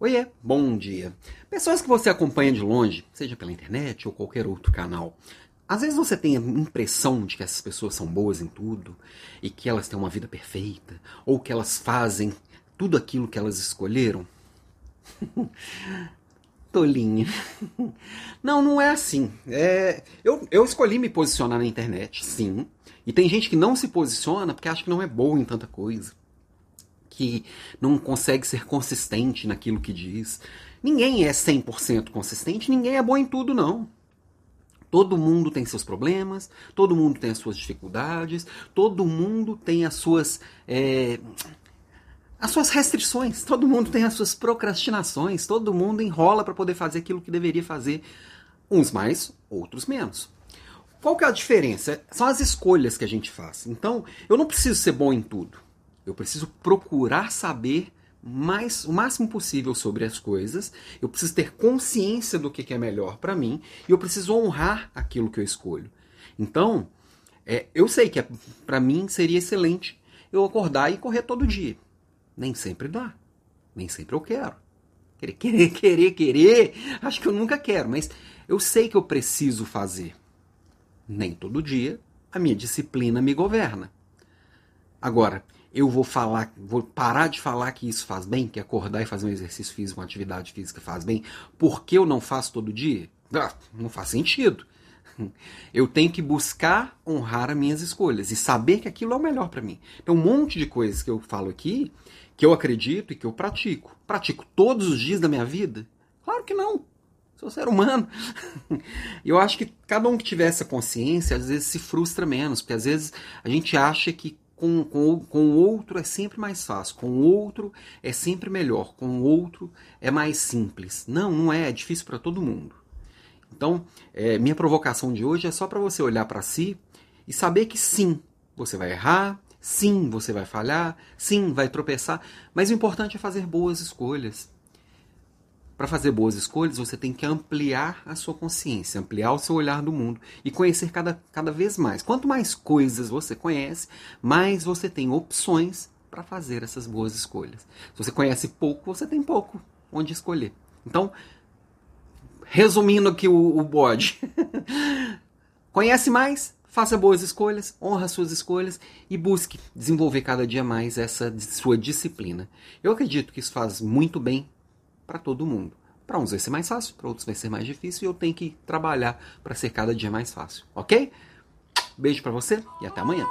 Oiê, bom dia. Pessoas que você acompanha de longe, seja pela internet ou qualquer outro canal, às vezes você tem a impressão de que essas pessoas são boas em tudo e que elas têm uma vida perfeita ou que elas fazem tudo aquilo que elas escolheram. Tolinha. Não, não é assim. É, eu, eu escolhi me posicionar na internet, sim. E tem gente que não se posiciona porque acha que não é boa em tanta coisa que não consegue ser consistente naquilo que diz. Ninguém é 100% consistente, ninguém é bom em tudo, não. Todo mundo tem seus problemas, todo mundo tem as suas dificuldades, todo mundo tem as suas. É, as suas restrições, todo mundo tem as suas procrastinações, todo mundo enrola para poder fazer aquilo que deveria fazer, uns mais, outros menos. Qual que é a diferença? São as escolhas que a gente faz. Então, eu não preciso ser bom em tudo. Eu preciso procurar saber mais, o máximo possível sobre as coisas. Eu preciso ter consciência do que é melhor para mim e eu preciso honrar aquilo que eu escolho. Então, é, eu sei que é, para mim seria excelente eu acordar e correr todo dia. Nem sempre dá. Nem sempre eu quero. Querer, querer, querer, querer. Acho que eu nunca quero, mas eu sei que eu preciso fazer. Nem todo dia a minha disciplina me governa. Agora, eu vou falar, vou parar de falar que isso faz bem, que acordar e fazer um exercício físico, uma atividade física faz bem, porque eu não faço todo dia? Ah, não faz sentido. Eu tenho que buscar honrar as minhas escolhas e saber que aquilo é o melhor para mim. Tem um monte de coisas que eu falo aqui que eu acredito e que eu pratico. Pratico todos os dias da minha vida? Claro que não. Sou ser humano. Eu acho que cada um que tiver essa consciência, às vezes se frustra menos, porque às vezes a gente acha que com, com, com o outro é sempre mais fácil, com o outro é sempre melhor, com o outro é mais simples. Não, não é, é difícil para todo mundo. Então, é, minha provocação de hoje é só para você olhar para si e saber que sim, você vai errar, sim, você vai falhar, sim, vai tropeçar, mas o importante é fazer boas escolhas. Para fazer boas escolhas, você tem que ampliar a sua consciência, ampliar o seu olhar do mundo e conhecer cada, cada vez mais. Quanto mais coisas você conhece, mais você tem opções para fazer essas boas escolhas. Se você conhece pouco, você tem pouco onde escolher. Então, resumindo aqui o, o bode, conhece mais, faça boas escolhas, honra suas escolhas e busque desenvolver cada dia mais essa sua disciplina. Eu acredito que isso faz muito bem para todo mundo. Para uns vai ser mais fácil, para outros vai ser mais difícil e eu tenho que trabalhar para ser cada dia mais fácil, ok? Beijo para você e até amanhã.